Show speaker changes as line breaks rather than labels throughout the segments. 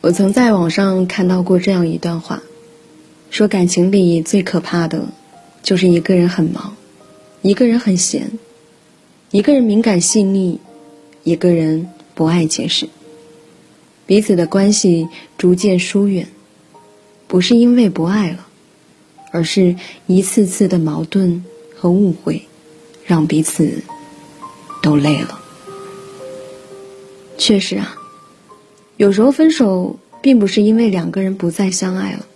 我曾在网上看到过这样一段话，说感情里最可怕的，就是一个人很忙，一个人很闲，一个人敏感细腻，一个人不爱解释，彼此的关系逐渐疏远，不是因为不爱了，而是一次次的矛盾和误会，让彼此都累了。确实啊。有时候分手并不是因为两个人不再相爱了，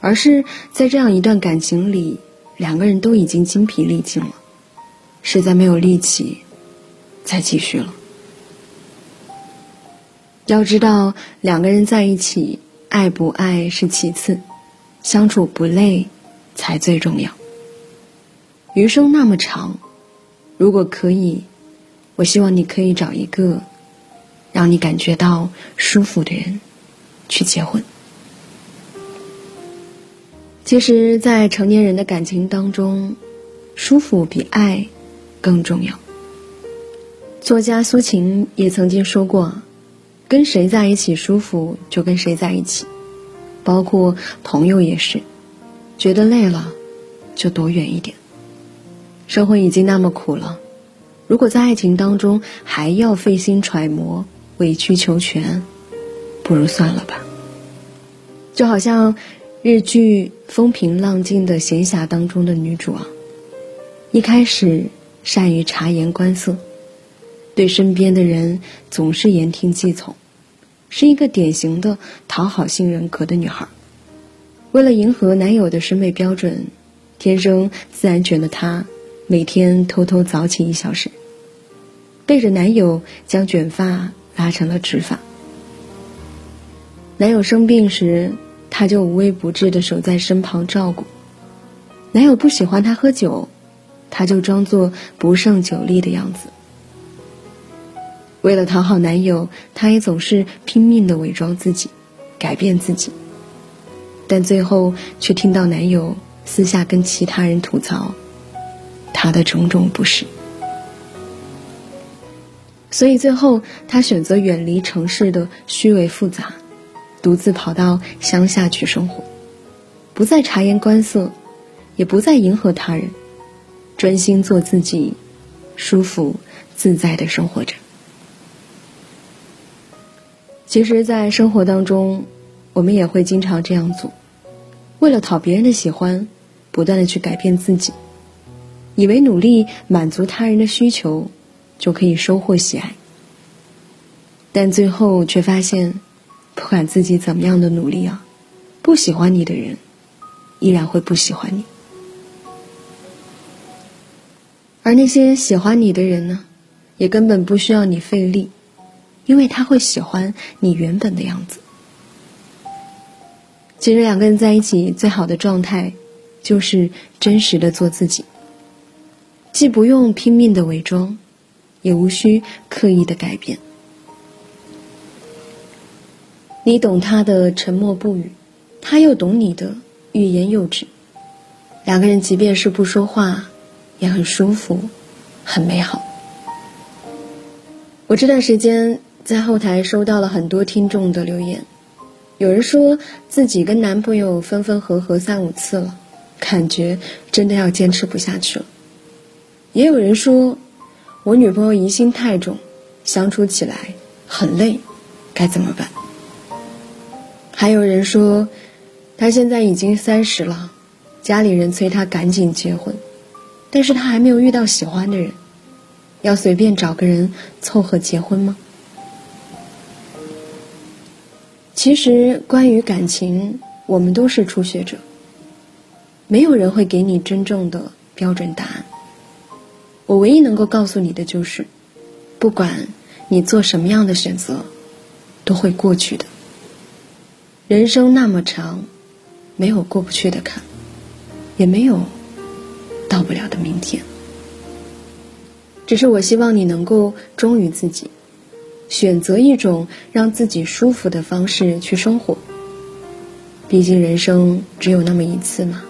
而是在这样一段感情里，两个人都已经精疲力尽了，实在没有力气再继续了。要知道，两个人在一起，爱不爱是其次，相处不累才最重要。余生那么长，如果可以，我希望你可以找一个。让你感觉到舒服的人，去结婚。其实，在成年人的感情当中，舒服比爱更重要。作家苏秦也曾经说过：“跟谁在一起舒服，就跟谁在一起。”包括朋友也是，觉得累了，就躲远一点。生活已经那么苦了，如果在爱情当中还要费心揣摩。委曲求全，不如算了吧。就好像日剧《风平浪静的闲暇》当中的女主啊，一开始善于察言观色，对身边的人总是言听计从，是一个典型的讨好性人格的女孩。为了迎合男友的审美标准，天生自然卷的她，每天偷偷早起一小时，背着男友将卷发。拉成了直发。男友生病时，她就无微不至的守在身旁照顾；男友不喜欢她喝酒，她就装作不胜酒力的样子。为了讨好男友，她也总是拼命的伪装自己，改变自己，但最后却听到男友私下跟其他人吐槽她的种种不是。所以最后，他选择远离城市的虚伪复杂，独自跑到乡下去生活，不再察言观色，也不再迎合他人，专心做自己，舒服自在的生活着。其实，在生活当中，我们也会经常这样做，为了讨别人的喜欢，不断的去改变自己，以为努力满足他人的需求。就可以收获喜爱，但最后却发现，不管自己怎么样的努力啊，不喜欢你的人，依然会不喜欢你。而那些喜欢你的人呢，也根本不需要你费力，因为他会喜欢你原本的样子。其实两个人在一起最好的状态，就是真实的做自己，既不用拼命的伪装。也无需刻意的改变。你懂他的沉默不语，他又懂你的欲言又止。两个人即便是不说话，也很舒服，很美好。我这段时间在后台收到了很多听众的留言，有人说自己跟男朋友分分合合三五次了，感觉真的要坚持不下去了。也有人说。我女朋友疑心太重，相处起来很累，该怎么办？还有人说，他现在已经三十了，家里人催他赶紧结婚，但是他还没有遇到喜欢的人，要随便找个人凑合结婚吗？其实，关于感情，我们都是初学者，没有人会给你真正的标准答案。我唯一能够告诉你的就是，不管你做什么样的选择，都会过去的。人生那么长，没有过不去的坎，也没有到不了的明天。只是我希望你能够忠于自己，选择一种让自己舒服的方式去生活。毕竟人生只有那么一次嘛，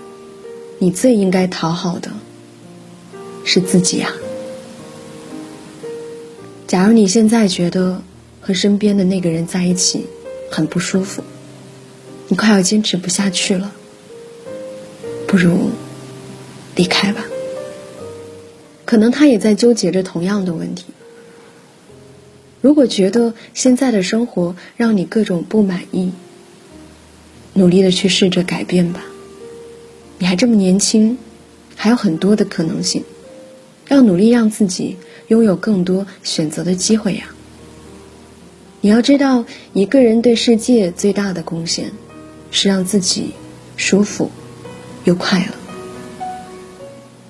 你最应该讨好的。是自己呀。假如你现在觉得和身边的那个人在一起很不舒服，你快要坚持不下去了，不如离开吧。可能他也在纠结着同样的问题。如果觉得现在的生活让你各种不满意，努力的去试着改变吧。你还这么年轻，还有很多的可能性，要努力让自己拥有更多选择的机会呀。你要知道，一个人对世界最大的贡献，是让自己舒服又快乐。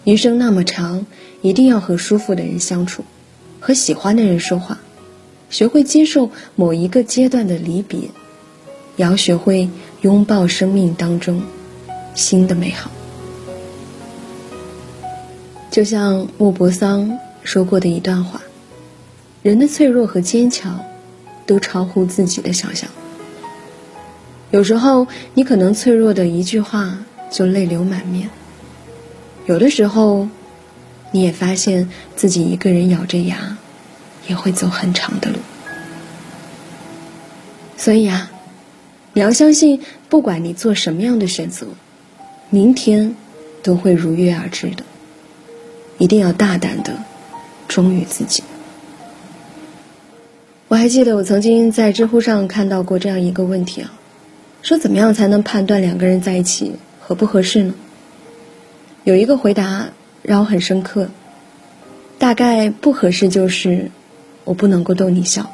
余生那么长，一定要和舒服的人相处，和喜欢的人说话，学会接受某一个阶段的离别，也要学会拥抱生命当中新的美好。就像莫泊桑说过的一段话：人的脆弱和坚强。都超乎自己的想象。有时候，你可能脆弱的一句话就泪流满面；有的时候，你也发现自己一个人咬着牙，也会走很长的路。所以啊，你要相信，不管你做什么样的选择，明天都会如约而至的。一定要大胆的忠于自己。我还记得我曾经在知乎上看到过这样一个问题啊，说怎么样才能判断两个人在一起合不合适呢？有一个回答让我很深刻，大概不合适就是我不能够逗你笑，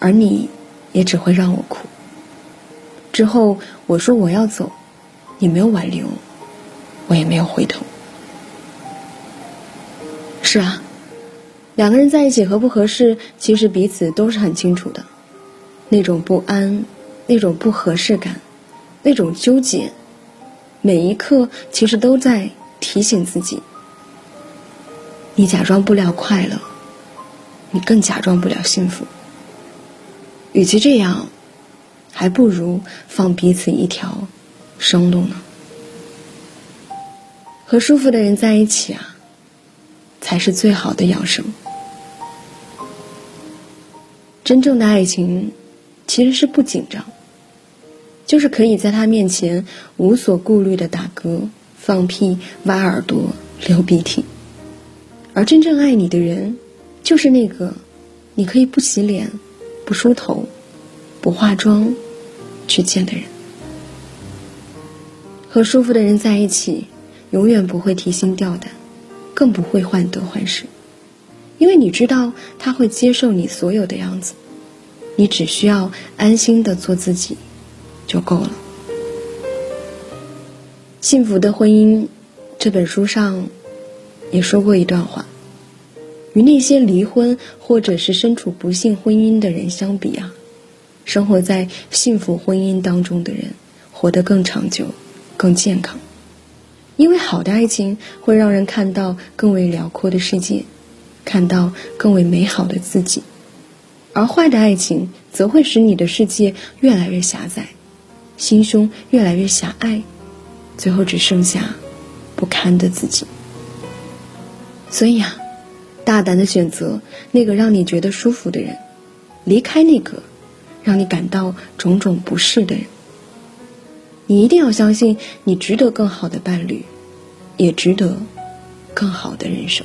而你也只会让我哭。之后我说我要走，你没有挽留，我也没有回头。是啊。两个人在一起合不合适，其实彼此都是很清楚的。那种不安，那种不合适感，那种纠结，每一刻其实都在提醒自己：你假装不了快乐，你更假装不了幸福。与其这样，还不如放彼此一条生路呢。和舒服的人在一起啊，才是最好的养生。真正的爱情，其实是不紧张，就是可以在他面前无所顾虑的打嗝、放屁、挖耳朵、流鼻涕。而真正爱你的人，就是那个你可以不洗脸、不梳头、不化妆去见的人。和舒服的人在一起，永远不会提心吊胆，更不会患得患失。因为你知道他会接受你所有的样子，你只需要安心的做自己就够了。《幸福的婚姻》这本书上也说过一段话：与那些离婚或者是身处不幸婚姻的人相比啊，生活在幸福婚姻当中的人活得更长久、更健康。因为好的爱情会让人看到更为辽阔的世界。看到更为美好的自己，而坏的爱情则会使你的世界越来越狭窄，心胸越来越狭隘，最后只剩下不堪的自己。所以啊，大胆的选择那个让你觉得舒服的人，离开那个让你感到种种不适的人。你一定要相信，你值得更好的伴侣，也值得更好的人生。